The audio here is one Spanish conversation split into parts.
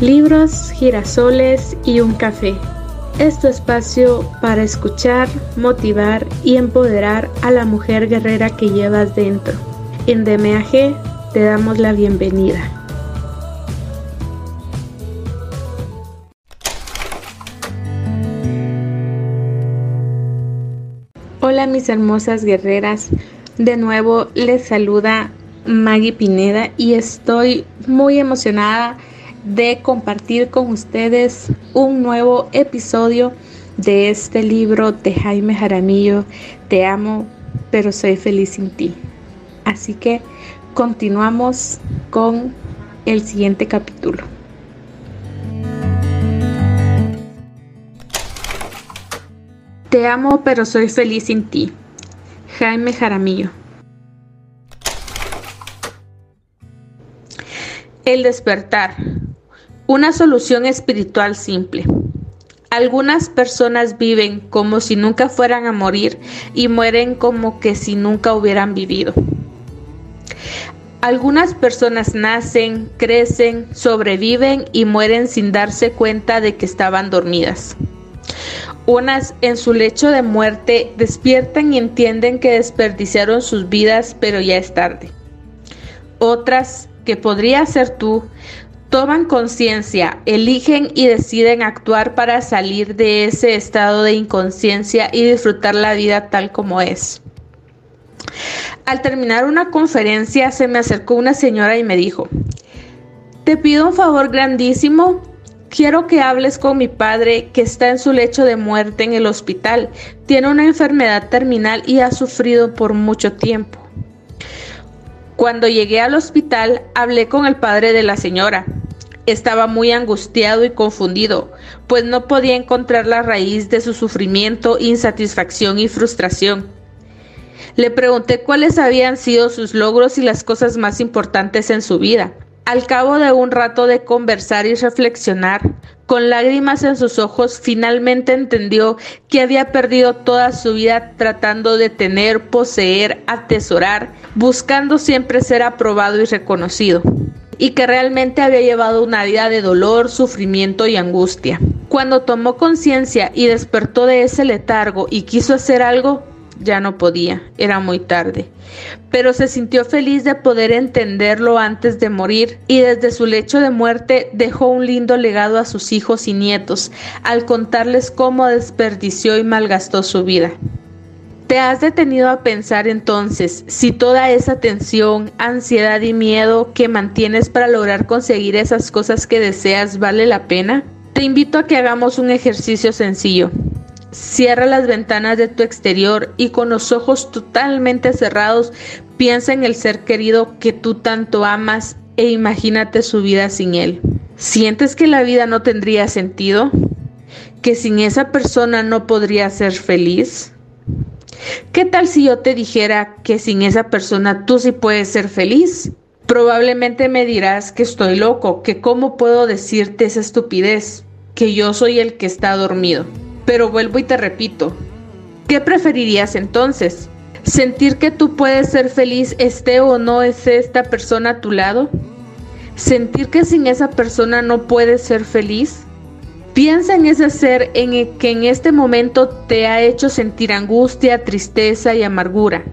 libros, girasoles y un café. Es tu espacio para escuchar, motivar y empoderar a la mujer guerrera que llevas dentro. En DMAG te damos la bienvenida. Hola mis hermosas guerreras, de nuevo les saluda Maggie Pineda y estoy muy emocionada de compartir con ustedes un nuevo episodio de este libro de Jaime Jaramillo, Te amo, pero soy feliz sin ti. Así que continuamos con el siguiente capítulo. Te amo, pero soy feliz sin ti. Jaime Jaramillo. El despertar. Una solución espiritual simple. Algunas personas viven como si nunca fueran a morir y mueren como que si nunca hubieran vivido. Algunas personas nacen, crecen, sobreviven y mueren sin darse cuenta de que estaban dormidas. Unas en su lecho de muerte despiertan y entienden que desperdiciaron sus vidas, pero ya es tarde. Otras, que podría ser tú, toman conciencia, eligen y deciden actuar para salir de ese estado de inconsciencia y disfrutar la vida tal como es. Al terminar una conferencia se me acercó una señora y me dijo, te pido un favor grandísimo, quiero que hables con mi padre que está en su lecho de muerte en el hospital, tiene una enfermedad terminal y ha sufrido por mucho tiempo. Cuando llegué al hospital hablé con el padre de la señora. Estaba muy angustiado y confundido, pues no podía encontrar la raíz de su sufrimiento, insatisfacción y frustración. Le pregunté cuáles habían sido sus logros y las cosas más importantes en su vida. Al cabo de un rato de conversar y reflexionar, con lágrimas en sus ojos, finalmente entendió que había perdido toda su vida tratando de tener, poseer, atesorar, buscando siempre ser aprobado y reconocido, y que realmente había llevado una vida de dolor, sufrimiento y angustia. Cuando tomó conciencia y despertó de ese letargo y quiso hacer algo, ya no podía, era muy tarde. Pero se sintió feliz de poder entenderlo antes de morir y desde su lecho de muerte dejó un lindo legado a sus hijos y nietos al contarles cómo desperdició y malgastó su vida. ¿Te has detenido a pensar entonces si toda esa tensión, ansiedad y miedo que mantienes para lograr conseguir esas cosas que deseas vale la pena? Te invito a que hagamos un ejercicio sencillo. Cierra las ventanas de tu exterior y con los ojos totalmente cerrados piensa en el ser querido que tú tanto amas e imagínate su vida sin él. ¿Sientes que la vida no tendría sentido? ¿Que sin esa persona no podría ser feliz? ¿Qué tal si yo te dijera que sin esa persona tú sí puedes ser feliz? Probablemente me dirás que estoy loco, que cómo puedo decirte esa estupidez, que yo soy el que está dormido. Pero vuelvo y te repito, ¿qué preferirías entonces? ¿Sentir que tú puedes ser feliz esté o no esté esta persona a tu lado? ¿Sentir que sin esa persona no puedes ser feliz? Piensa en ese ser en el que en este momento te ha hecho sentir angustia, tristeza y amargura.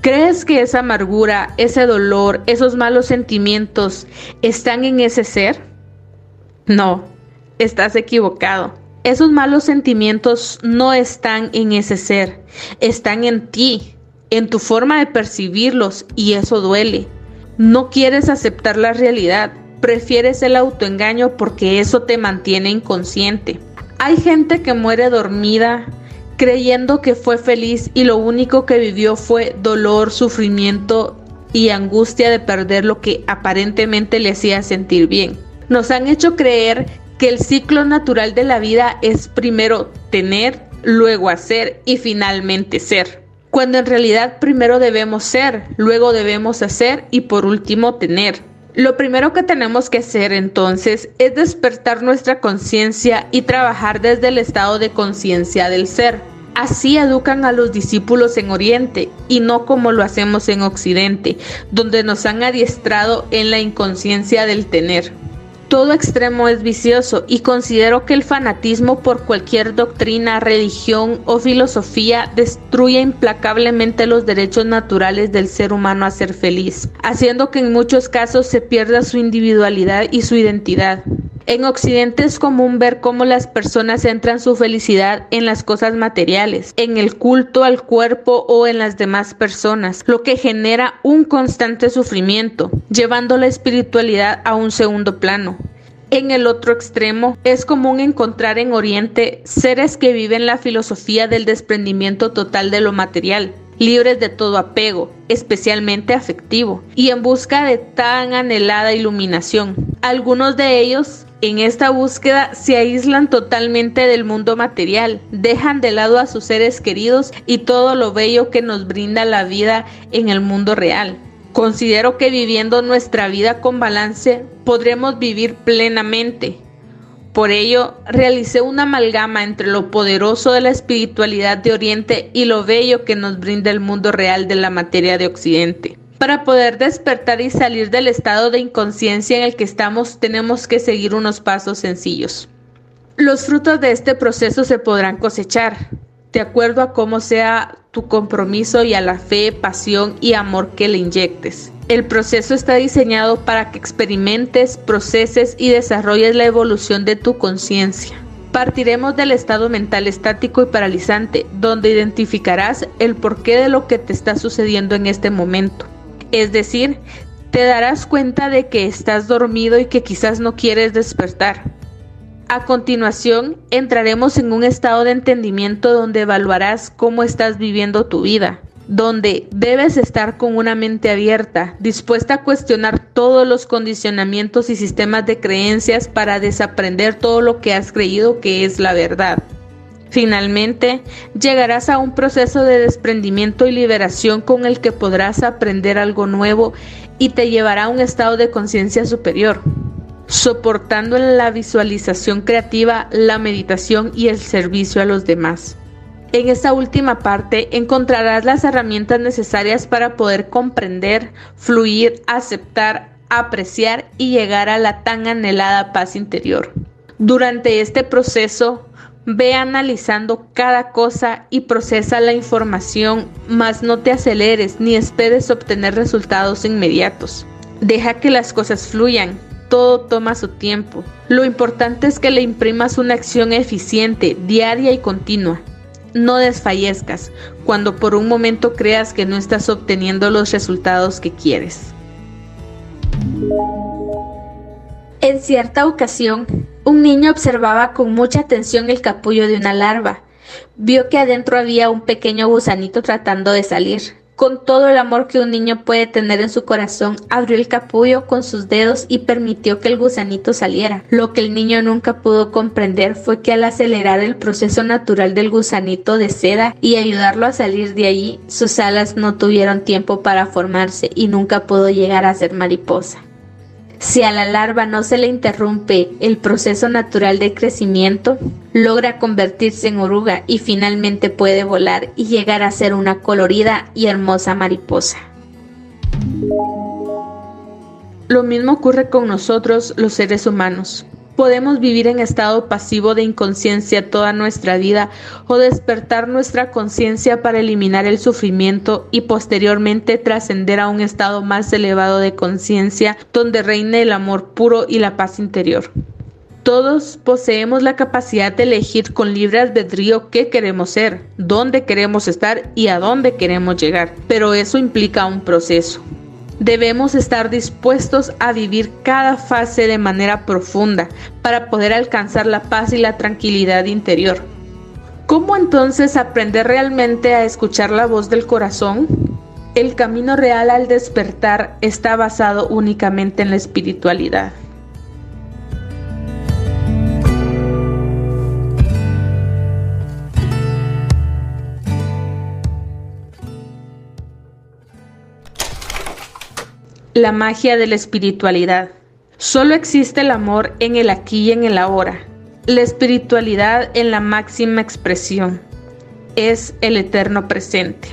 ¿Crees que esa amargura, ese dolor, esos malos sentimientos están en ese ser? No, estás equivocado. Esos malos sentimientos no están en ese ser, están en ti, en tu forma de percibirlos y eso duele. No quieres aceptar la realidad, prefieres el autoengaño porque eso te mantiene inconsciente. Hay gente que muere dormida creyendo que fue feliz y lo único que vivió fue dolor, sufrimiento y angustia de perder lo que aparentemente le hacía sentir bien. Nos han hecho creer que el ciclo natural de la vida es primero tener, luego hacer y finalmente ser. Cuando en realidad primero debemos ser, luego debemos hacer y por último tener. Lo primero que tenemos que hacer entonces es despertar nuestra conciencia y trabajar desde el estado de conciencia del ser. Así educan a los discípulos en Oriente y no como lo hacemos en Occidente, donde nos han adiestrado en la inconsciencia del tener. Todo extremo es vicioso y considero que el fanatismo por cualquier doctrina, religión o filosofía destruye implacablemente los derechos naturales del ser humano a ser feliz, haciendo que en muchos casos se pierda su individualidad y su identidad. En Occidente es común ver cómo las personas centran su felicidad en las cosas materiales, en el culto al cuerpo o en las demás personas, lo que genera un constante sufrimiento, llevando la espiritualidad a un segundo plano. En el otro extremo, es común encontrar en Oriente seres que viven la filosofía del desprendimiento total de lo material, libres de todo apego, especialmente afectivo, y en busca de tan anhelada iluminación. Algunos de ellos en esta búsqueda se aíslan totalmente del mundo material, dejan de lado a sus seres queridos y todo lo bello que nos brinda la vida en el mundo real. Considero que viviendo nuestra vida con balance podremos vivir plenamente. Por ello, realicé una amalgama entre lo poderoso de la espiritualidad de Oriente y lo bello que nos brinda el mundo real de la materia de Occidente. Para poder despertar y salir del estado de inconsciencia en el que estamos, tenemos que seguir unos pasos sencillos. Los frutos de este proceso se podrán cosechar, de acuerdo a cómo sea tu compromiso y a la fe, pasión y amor que le inyectes. El proceso está diseñado para que experimentes, proceses y desarrolles la evolución de tu conciencia. Partiremos del estado mental estático y paralizante, donde identificarás el porqué de lo que te está sucediendo en este momento. Es decir, te darás cuenta de que estás dormido y que quizás no quieres despertar. A continuación, entraremos en un estado de entendimiento donde evaluarás cómo estás viviendo tu vida, donde debes estar con una mente abierta, dispuesta a cuestionar todos los condicionamientos y sistemas de creencias para desaprender todo lo que has creído que es la verdad. Finalmente, llegarás a un proceso de desprendimiento y liberación con el que podrás aprender algo nuevo y te llevará a un estado de conciencia superior, soportando la visualización creativa, la meditación y el servicio a los demás. En esta última parte encontrarás las herramientas necesarias para poder comprender, fluir, aceptar, apreciar y llegar a la tan anhelada paz interior. Durante este proceso, Ve analizando cada cosa y procesa la información, mas no te aceleres ni esperes obtener resultados inmediatos. Deja que las cosas fluyan, todo toma su tiempo. Lo importante es que le imprimas una acción eficiente, diaria y continua. No desfallezcas cuando por un momento creas que no estás obteniendo los resultados que quieres. En cierta ocasión, un niño observaba con mucha atención el capullo de una larva. Vio que adentro había un pequeño gusanito tratando de salir. Con todo el amor que un niño puede tener en su corazón, abrió el capullo con sus dedos y permitió que el gusanito saliera. Lo que el niño nunca pudo comprender fue que al acelerar el proceso natural del gusanito de seda y ayudarlo a salir de allí, sus alas no tuvieron tiempo para formarse y nunca pudo llegar a ser mariposa. Si a la larva no se le interrumpe el proceso natural de crecimiento, logra convertirse en oruga y finalmente puede volar y llegar a ser una colorida y hermosa mariposa. Lo mismo ocurre con nosotros los seres humanos. Podemos vivir en estado pasivo de inconsciencia toda nuestra vida o despertar nuestra conciencia para eliminar el sufrimiento y posteriormente trascender a un estado más elevado de conciencia donde reine el amor puro y la paz interior. Todos poseemos la capacidad de elegir con libre albedrío qué queremos ser, dónde queremos estar y a dónde queremos llegar, pero eso implica un proceso. Debemos estar dispuestos a vivir cada fase de manera profunda para poder alcanzar la paz y la tranquilidad interior. ¿Cómo entonces aprender realmente a escuchar la voz del corazón? El camino real al despertar está basado únicamente en la espiritualidad. La magia de la espiritualidad. Solo existe el amor en el aquí y en el ahora. La espiritualidad en la máxima expresión es el eterno presente.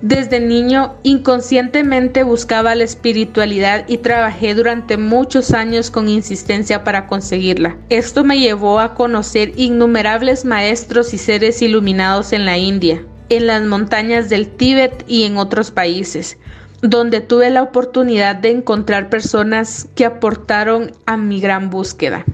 Desde niño inconscientemente buscaba la espiritualidad y trabajé durante muchos años con insistencia para conseguirla. Esto me llevó a conocer innumerables maestros y seres iluminados en la India, en las montañas del Tíbet y en otros países, donde tuve la oportunidad de encontrar personas que aportaron a mi gran búsqueda.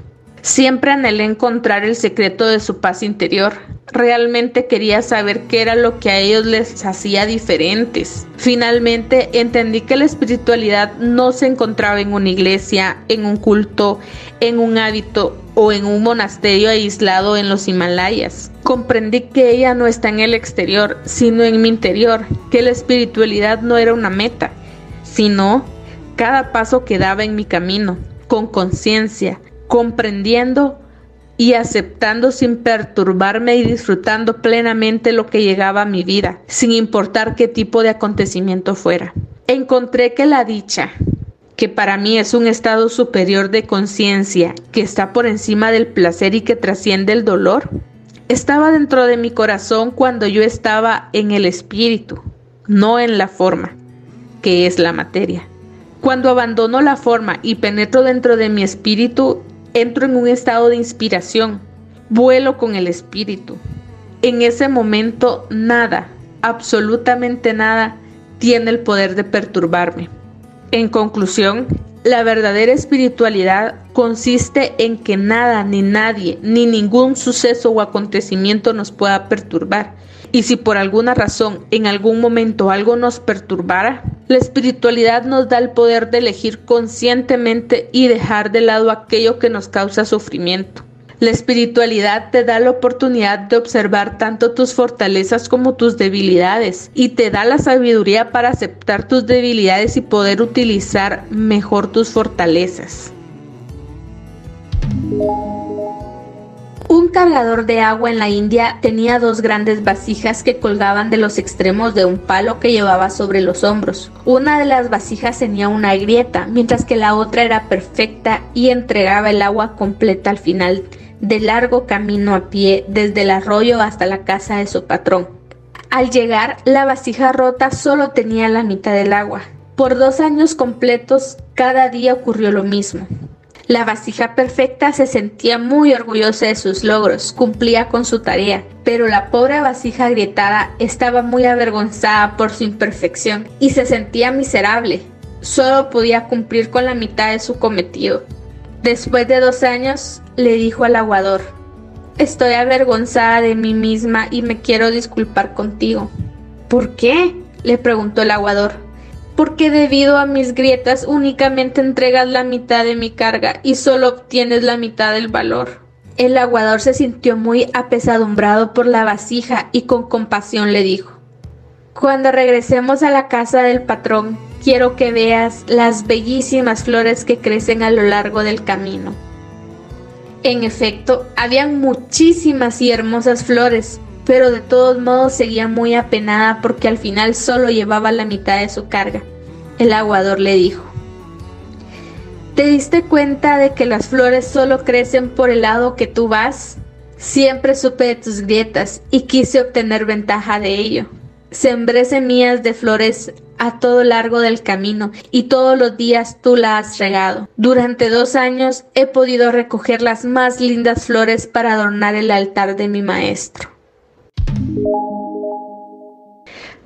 Siempre anhelé encontrar el secreto de su paz interior. Realmente quería saber qué era lo que a ellos les hacía diferentes. Finalmente entendí que la espiritualidad no se encontraba en una iglesia, en un culto, en un hábito o en un monasterio aislado en los Himalayas. Comprendí que ella no está en el exterior, sino en mi interior, que la espiritualidad no era una meta, sino cada paso que daba en mi camino, con conciencia, comprendiendo y aceptando sin perturbarme y disfrutando plenamente lo que llegaba a mi vida, sin importar qué tipo de acontecimiento fuera. Encontré que la dicha, que para mí es un estado superior de conciencia, que está por encima del placer y que trasciende el dolor, estaba dentro de mi corazón cuando yo estaba en el espíritu, no en la forma, que es la materia. Cuando abandono la forma y penetro dentro de mi espíritu, entro en un estado de inspiración, vuelo con el espíritu. En ese momento nada, absolutamente nada, tiene el poder de perturbarme. En conclusión, la verdadera espiritualidad consiste en que nada, ni nadie, ni ningún suceso o acontecimiento nos pueda perturbar. Y si por alguna razón en algún momento algo nos perturbara, la espiritualidad nos da el poder de elegir conscientemente y dejar de lado aquello que nos causa sufrimiento. La espiritualidad te da la oportunidad de observar tanto tus fortalezas como tus debilidades y te da la sabiduría para aceptar tus debilidades y poder utilizar mejor tus fortalezas. Un cargador de agua en la India tenía dos grandes vasijas que colgaban de los extremos de un palo que llevaba sobre los hombros. Una de las vasijas tenía una grieta, mientras que la otra era perfecta y entregaba el agua completa al final del largo camino a pie desde el arroyo hasta la casa de su patrón. Al llegar, la vasija rota solo tenía la mitad del agua. Por dos años completos, cada día ocurrió lo mismo. La vasija perfecta se sentía muy orgullosa de sus logros, cumplía con su tarea, pero la pobre vasija agrietada estaba muy avergonzada por su imperfección y se sentía miserable. Solo podía cumplir con la mitad de su cometido. Después de dos años, le dijo al aguador, Estoy avergonzada de mí misma y me quiero disculpar contigo. ¿Por qué? le preguntó el aguador porque debido a mis grietas únicamente entregas la mitad de mi carga y solo obtienes la mitad del valor. El aguador se sintió muy apesadumbrado por la vasija y con compasión le dijo, Cuando regresemos a la casa del patrón, quiero que veas las bellísimas flores que crecen a lo largo del camino. En efecto, habían muchísimas y hermosas flores, pero de todos modos seguía muy apenada porque al final solo llevaba la mitad de su carga. El aguador le dijo, ¿Te diste cuenta de que las flores solo crecen por el lado que tú vas? Siempre supe de tus grietas y quise obtener ventaja de ello. Sembré semillas de flores a todo largo del camino y todos los días tú la has regado. Durante dos años he podido recoger las más lindas flores para adornar el altar de mi maestro.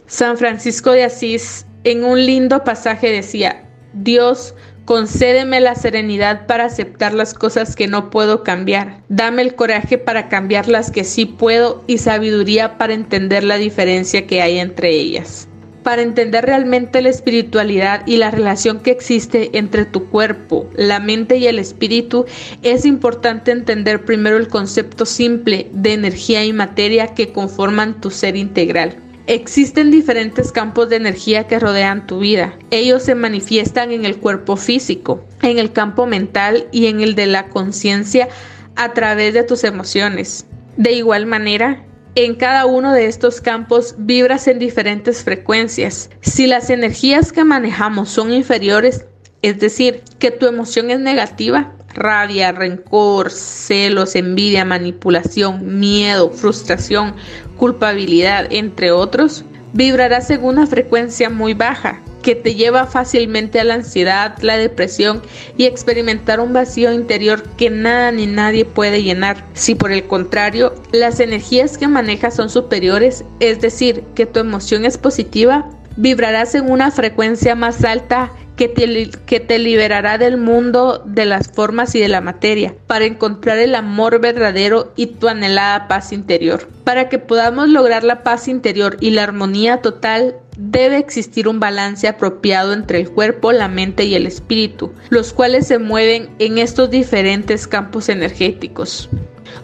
San Francisco de Asís en un lindo pasaje decía, Dios, concédeme la serenidad para aceptar las cosas que no puedo cambiar, dame el coraje para cambiar las que sí puedo y sabiduría para entender la diferencia que hay entre ellas. Para entender realmente la espiritualidad y la relación que existe entre tu cuerpo, la mente y el espíritu, es importante entender primero el concepto simple de energía y materia que conforman tu ser integral. Existen diferentes campos de energía que rodean tu vida. Ellos se manifiestan en el cuerpo físico, en el campo mental y en el de la conciencia a través de tus emociones. De igual manera, en cada uno de estos campos vibras en diferentes frecuencias. Si las energías que manejamos son inferiores, es decir, que tu emoción es negativa, rabia, rencor, celos, envidia, manipulación, miedo, frustración, culpabilidad, entre otros, Vibrarás en una frecuencia muy baja, que te lleva fácilmente a la ansiedad, la depresión y experimentar un vacío interior que nada ni nadie puede llenar. Si por el contrario, las energías que manejas son superiores, es decir, que tu emoción es positiva, vibrarás en una frecuencia más alta que te, liberará del mundo de las formas y de la materia, para encontrar el amor verdadero y tu anhelada paz interior. Para que podamos lograr la paz interior y la armonía total, debe existir un balance apropiado entre el cuerpo, la mente y el espíritu, los cuales se mueven en estos diferentes campos energéticos.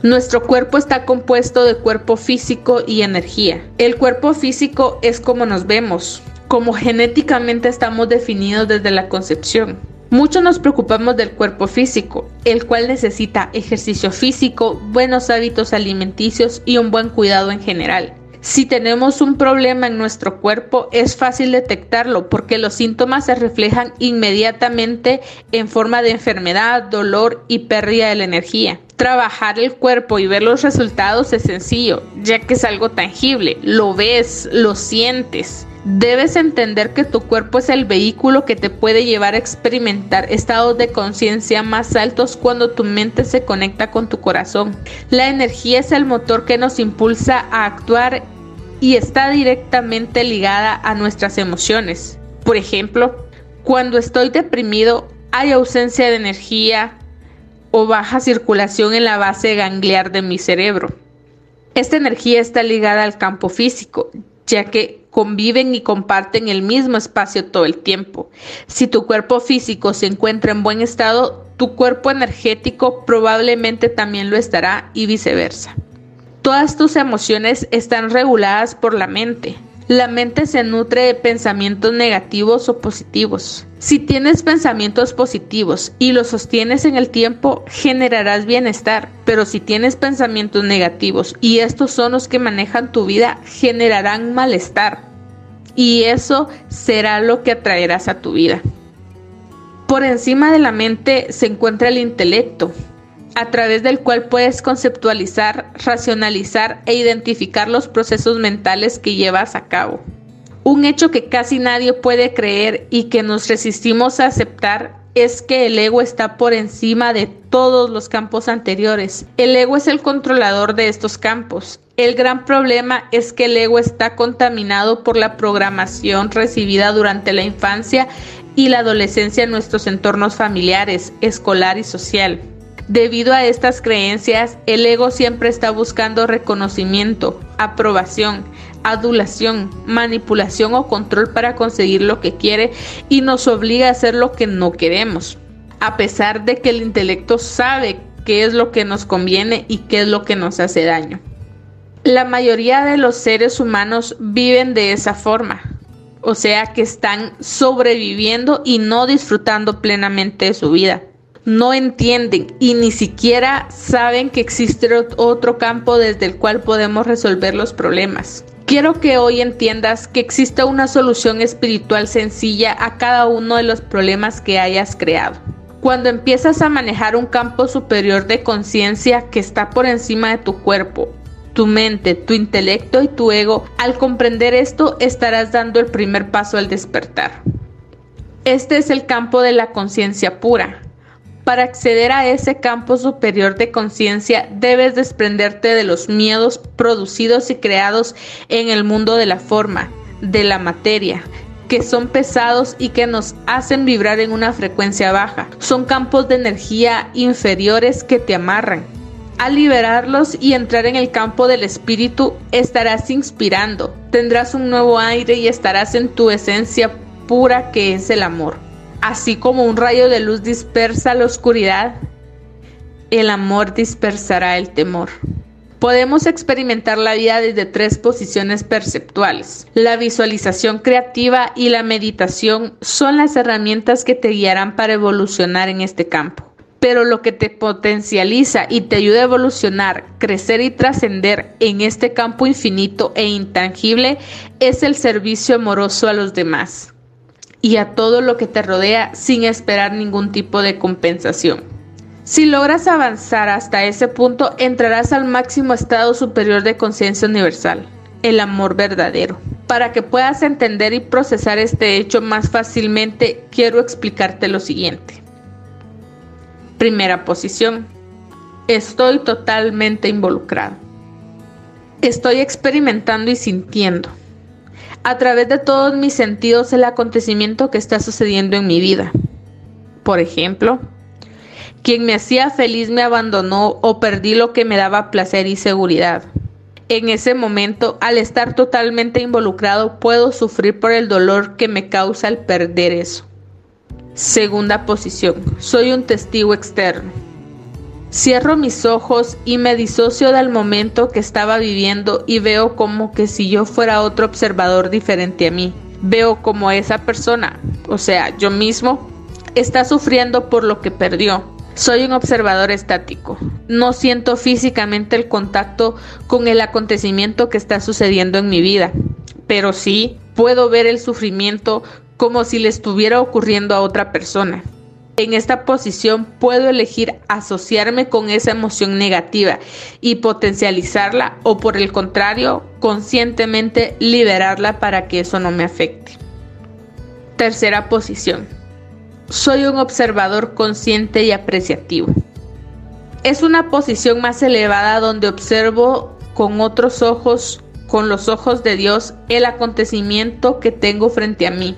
Nuestro cuerpo está compuesto de cuerpo físico y energía. El cuerpo físico es como nos vemos, como genéticamente estamos definidos desde la concepción. Muchos nos preocupamos del cuerpo físico, el cual necesita ejercicio físico, buenos hábitos alimenticios y un buen cuidado en general. Si tenemos un problema en nuestro cuerpo, es fácil detectarlo porque los síntomas se reflejan inmediatamente en forma de enfermedad, dolor y pérdida de la energía. Trabajar el cuerpo y ver los resultados es sencillo, ya que es algo tangible, lo ves, lo sientes. Debes entender que tu cuerpo es el vehículo que te puede llevar a experimentar estados de conciencia más altos cuando tu mente se conecta con tu corazón. La energía es el motor que nos impulsa a actuar y está directamente ligada a nuestras emociones. Por ejemplo, cuando estoy deprimido hay ausencia de energía o baja circulación en la base gangliar de mi cerebro. Esta energía está ligada al campo físico, ya que conviven y comparten el mismo espacio todo el tiempo. Si tu cuerpo físico se encuentra en buen estado, tu cuerpo energético probablemente también lo estará y viceversa. Todas tus emociones están reguladas por la mente. La mente se nutre de pensamientos negativos o positivos. Si tienes pensamientos positivos y los sostienes en el tiempo, generarás bienestar. Pero si tienes pensamientos negativos y estos son los que manejan tu vida, generarán malestar. Y eso será lo que atraerás a tu vida. Por encima de la mente se encuentra el intelecto, a través del cual puedes conceptualizar, racionalizar e identificar los procesos mentales que llevas a cabo. Un hecho que casi nadie puede creer y que nos resistimos a aceptar es que el ego está por encima de todos los campos anteriores. El ego es el controlador de estos campos. El gran problema es que el ego está contaminado por la programación recibida durante la infancia y la adolescencia en nuestros entornos familiares, escolar y social. Debido a estas creencias, el ego siempre está buscando reconocimiento, aprobación, adulación, manipulación o control para conseguir lo que quiere y nos obliga a hacer lo que no queremos, a pesar de que el intelecto sabe qué es lo que nos conviene y qué es lo que nos hace daño. La mayoría de los seres humanos viven de esa forma, o sea que están sobreviviendo y no disfrutando plenamente de su vida no entienden y ni siquiera saben que existe otro campo desde el cual podemos resolver los problemas. Quiero que hoy entiendas que existe una solución espiritual sencilla a cada uno de los problemas que hayas creado. Cuando empiezas a manejar un campo superior de conciencia que está por encima de tu cuerpo, tu mente, tu intelecto y tu ego, al comprender esto estarás dando el primer paso al despertar. Este es el campo de la conciencia pura, para acceder a ese campo superior de conciencia debes desprenderte de los miedos producidos y creados en el mundo de la forma, de la materia, que son pesados y que nos hacen vibrar en una frecuencia baja. Son campos de energía inferiores que te amarran. Al liberarlos y entrar en el campo del espíritu, estarás inspirando, tendrás un nuevo aire y estarás en tu esencia pura que es el amor. Así como un rayo de luz dispersa la oscuridad, el amor dispersará el temor. Podemos experimentar la vida desde tres posiciones perceptuales. La visualización creativa y la meditación son las herramientas que te guiarán para evolucionar en este campo. Pero lo que te potencializa y te ayuda a evolucionar, crecer y trascender en este campo infinito e intangible es el servicio amoroso a los demás y a todo lo que te rodea sin esperar ningún tipo de compensación. Si logras avanzar hasta ese punto, entrarás al máximo estado superior de conciencia universal, el amor verdadero. Para que puedas entender y procesar este hecho más fácilmente, quiero explicarte lo siguiente. Primera posición. Estoy totalmente involucrado. Estoy experimentando y sintiendo a través de todos mis sentidos el acontecimiento que está sucediendo en mi vida. Por ejemplo, quien me hacía feliz me abandonó o perdí lo que me daba placer y seguridad. En ese momento, al estar totalmente involucrado, puedo sufrir por el dolor que me causa el perder eso. Segunda posición. Soy un testigo externo. Cierro mis ojos y me disocio del momento que estaba viviendo y veo como que si yo fuera otro observador diferente a mí. Veo como esa persona, o sea, yo mismo, está sufriendo por lo que perdió. Soy un observador estático. No siento físicamente el contacto con el acontecimiento que está sucediendo en mi vida, pero sí puedo ver el sufrimiento como si le estuviera ocurriendo a otra persona. En esta posición puedo elegir asociarme con esa emoción negativa y potencializarla o por el contrario, conscientemente liberarla para que eso no me afecte. Tercera posición. Soy un observador consciente y apreciativo. Es una posición más elevada donde observo con otros ojos, con los ojos de Dios, el acontecimiento que tengo frente a mí.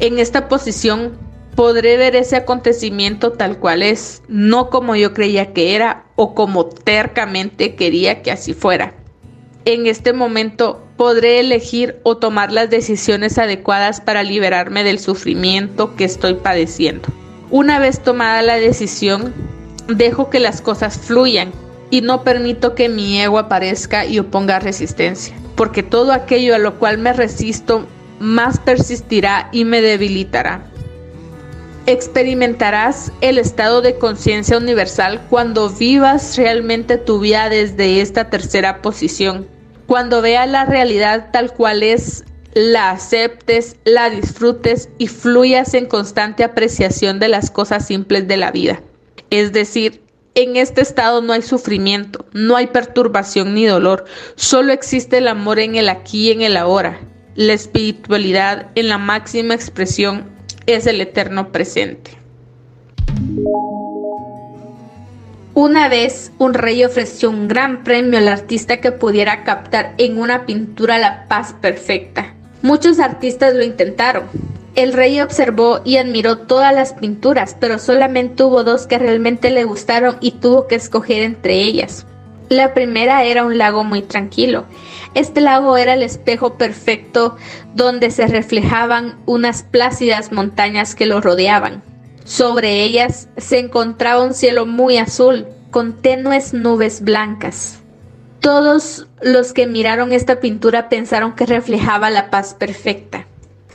En esta posición podré ver ese acontecimiento tal cual es, no como yo creía que era o como tercamente quería que así fuera. En este momento podré elegir o tomar las decisiones adecuadas para liberarme del sufrimiento que estoy padeciendo. Una vez tomada la decisión, dejo que las cosas fluyan y no permito que mi ego aparezca y oponga resistencia, porque todo aquello a lo cual me resisto más persistirá y me debilitará. Experimentarás el estado de conciencia universal cuando vivas realmente tu vida desde esta tercera posición, cuando veas la realidad tal cual es, la aceptes, la disfrutes y fluyas en constante apreciación de las cosas simples de la vida. Es decir, en este estado no hay sufrimiento, no hay perturbación ni dolor, solo existe el amor en el aquí y en el ahora, la espiritualidad en la máxima expresión es el eterno presente. Una vez un rey ofreció un gran premio al artista que pudiera captar en una pintura la paz perfecta. Muchos artistas lo intentaron. El rey observó y admiró todas las pinturas, pero solamente hubo dos que realmente le gustaron y tuvo que escoger entre ellas. La primera era un lago muy tranquilo. Este lago era el espejo perfecto donde se reflejaban unas plácidas montañas que lo rodeaban. Sobre ellas se encontraba un cielo muy azul, con tenues nubes blancas. Todos los que miraron esta pintura pensaron que reflejaba la paz perfecta.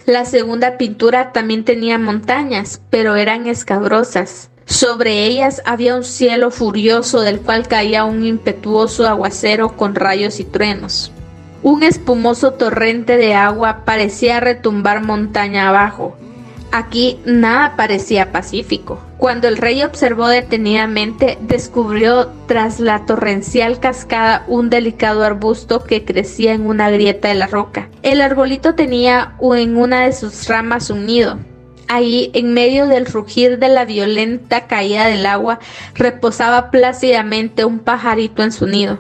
La segunda pintura también tenía montañas, pero eran escabrosas. Sobre ellas había un cielo furioso del cual caía un impetuoso aguacero con rayos y truenos. Un espumoso torrente de agua parecía retumbar montaña abajo. Aquí nada parecía pacífico. Cuando el rey observó detenidamente, descubrió tras la torrencial cascada un delicado arbusto que crecía en una grieta de la roca. El arbolito tenía en una de sus ramas un nido. Ahí, en medio del rugir de la violenta caída del agua, reposaba plácidamente un pajarito en su nido.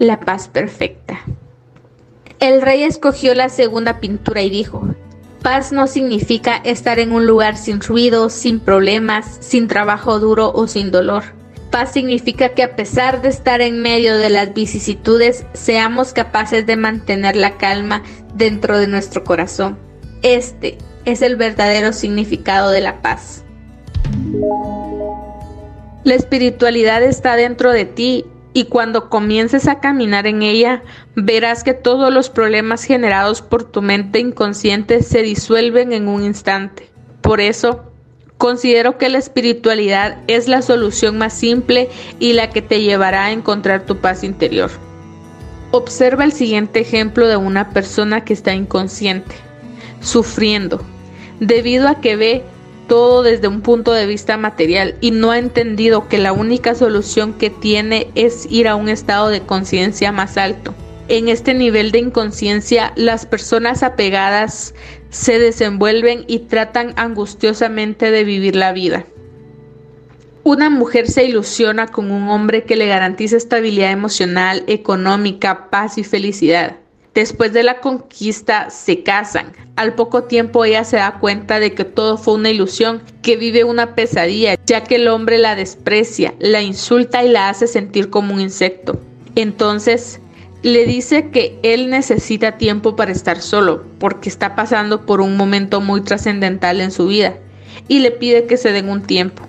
La paz perfecta. El rey escogió la segunda pintura y dijo, Paz no significa estar en un lugar sin ruido, sin problemas, sin trabajo duro o sin dolor. Paz significa que a pesar de estar en medio de las vicisitudes, seamos capaces de mantener la calma dentro de nuestro corazón. Este es el verdadero significado de la paz. La espiritualidad está dentro de ti y cuando comiences a caminar en ella, verás que todos los problemas generados por tu mente inconsciente se disuelven en un instante. Por eso, considero que la espiritualidad es la solución más simple y la que te llevará a encontrar tu paz interior. Observa el siguiente ejemplo de una persona que está inconsciente sufriendo, debido a que ve todo desde un punto de vista material y no ha entendido que la única solución que tiene es ir a un estado de conciencia más alto. En este nivel de inconsciencia, las personas apegadas se desenvuelven y tratan angustiosamente de vivir la vida. Una mujer se ilusiona con un hombre que le garantiza estabilidad emocional, económica, paz y felicidad. Después de la conquista se casan. Al poco tiempo ella se da cuenta de que todo fue una ilusión, que vive una pesadilla, ya que el hombre la desprecia, la insulta y la hace sentir como un insecto. Entonces le dice que él necesita tiempo para estar solo, porque está pasando por un momento muy trascendental en su vida, y le pide que se den un tiempo.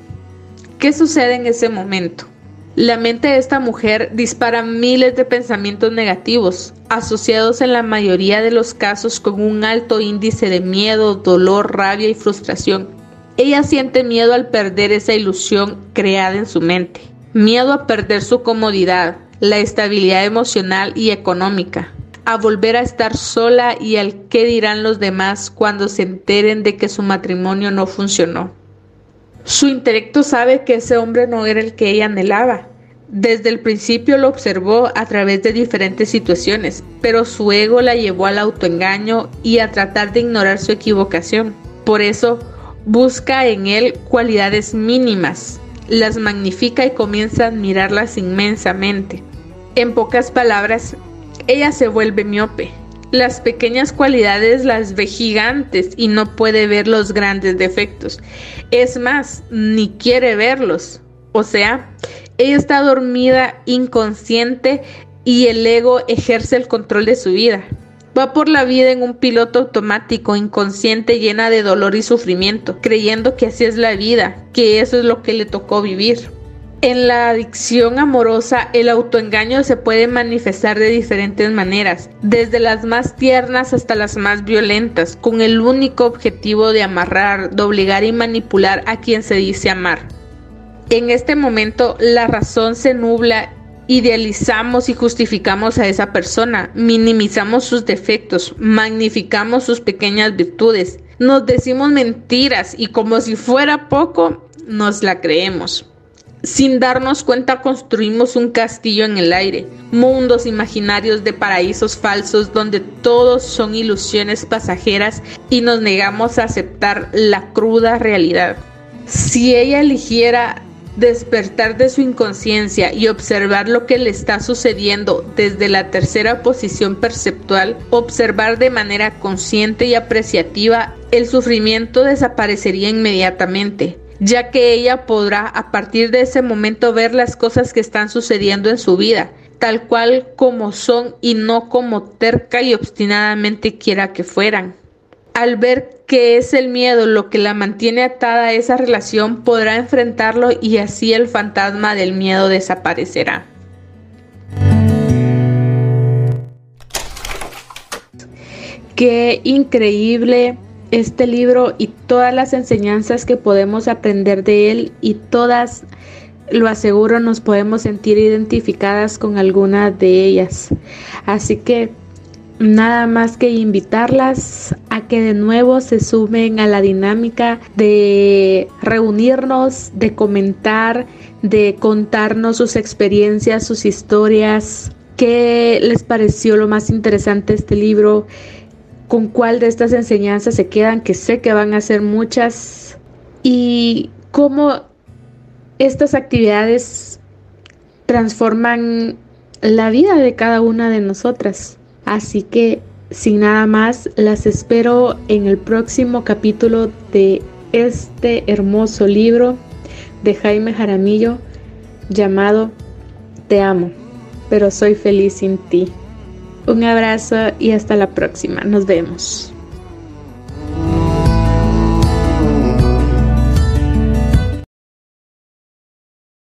¿Qué sucede en ese momento? La mente de esta mujer dispara miles de pensamientos negativos, asociados en la mayoría de los casos con un alto índice de miedo, dolor, rabia y frustración. Ella siente miedo al perder esa ilusión creada en su mente, miedo a perder su comodidad, la estabilidad emocional y económica, a volver a estar sola y al qué dirán los demás cuando se enteren de que su matrimonio no funcionó. Su intelecto sabe que ese hombre no era el que ella anhelaba. Desde el principio lo observó a través de diferentes situaciones, pero su ego la llevó al autoengaño y a tratar de ignorar su equivocación. Por eso busca en él cualidades mínimas, las magnifica y comienza a admirarlas inmensamente. En pocas palabras, ella se vuelve miope, las pequeñas cualidades las ve gigantes y no puede ver los grandes defectos. Es más, ni quiere verlos. O sea, ella está dormida, inconsciente y el ego ejerce el control de su vida. Va por la vida en un piloto automático, inconsciente, llena de dolor y sufrimiento, creyendo que así es la vida, que eso es lo que le tocó vivir. En la adicción amorosa, el autoengaño se puede manifestar de diferentes maneras, desde las más tiernas hasta las más violentas, con el único objetivo de amarrar, de obligar y manipular a quien se dice amar. En este momento, la razón se nubla idealizamos y justificamos a esa persona, minimizamos sus defectos, magnificamos sus pequeñas virtudes, nos decimos mentiras y como si fuera poco, nos la creemos. Sin darnos cuenta construimos un castillo en el aire, mundos imaginarios de paraísos falsos donde todos son ilusiones pasajeras y nos negamos a aceptar la cruda realidad. Si ella eligiera despertar de su inconsciencia y observar lo que le está sucediendo desde la tercera posición perceptual, observar de manera consciente y apreciativa, el sufrimiento desaparecería inmediatamente ya que ella podrá a partir de ese momento ver las cosas que están sucediendo en su vida, tal cual como son y no como terca y obstinadamente quiera que fueran. Al ver que es el miedo lo que la mantiene atada a esa relación, podrá enfrentarlo y así el fantasma del miedo desaparecerá. Qué increíble este libro y todas las enseñanzas que podemos aprender de él y todas, lo aseguro, nos podemos sentir identificadas con alguna de ellas. Así que nada más que invitarlas a que de nuevo se sumen a la dinámica de reunirnos, de comentar, de contarnos sus experiencias, sus historias, qué les pareció lo más interesante este libro, con cuál de estas enseñanzas se quedan, que sé que van a ser muchas, y cómo estas actividades transforman la vida de cada una de nosotras. Así que, sin nada más, las espero en el próximo capítulo de este hermoso libro de Jaime Jaramillo llamado Te amo, pero soy feliz sin ti. Un abrazo y hasta la próxima. Nos vemos.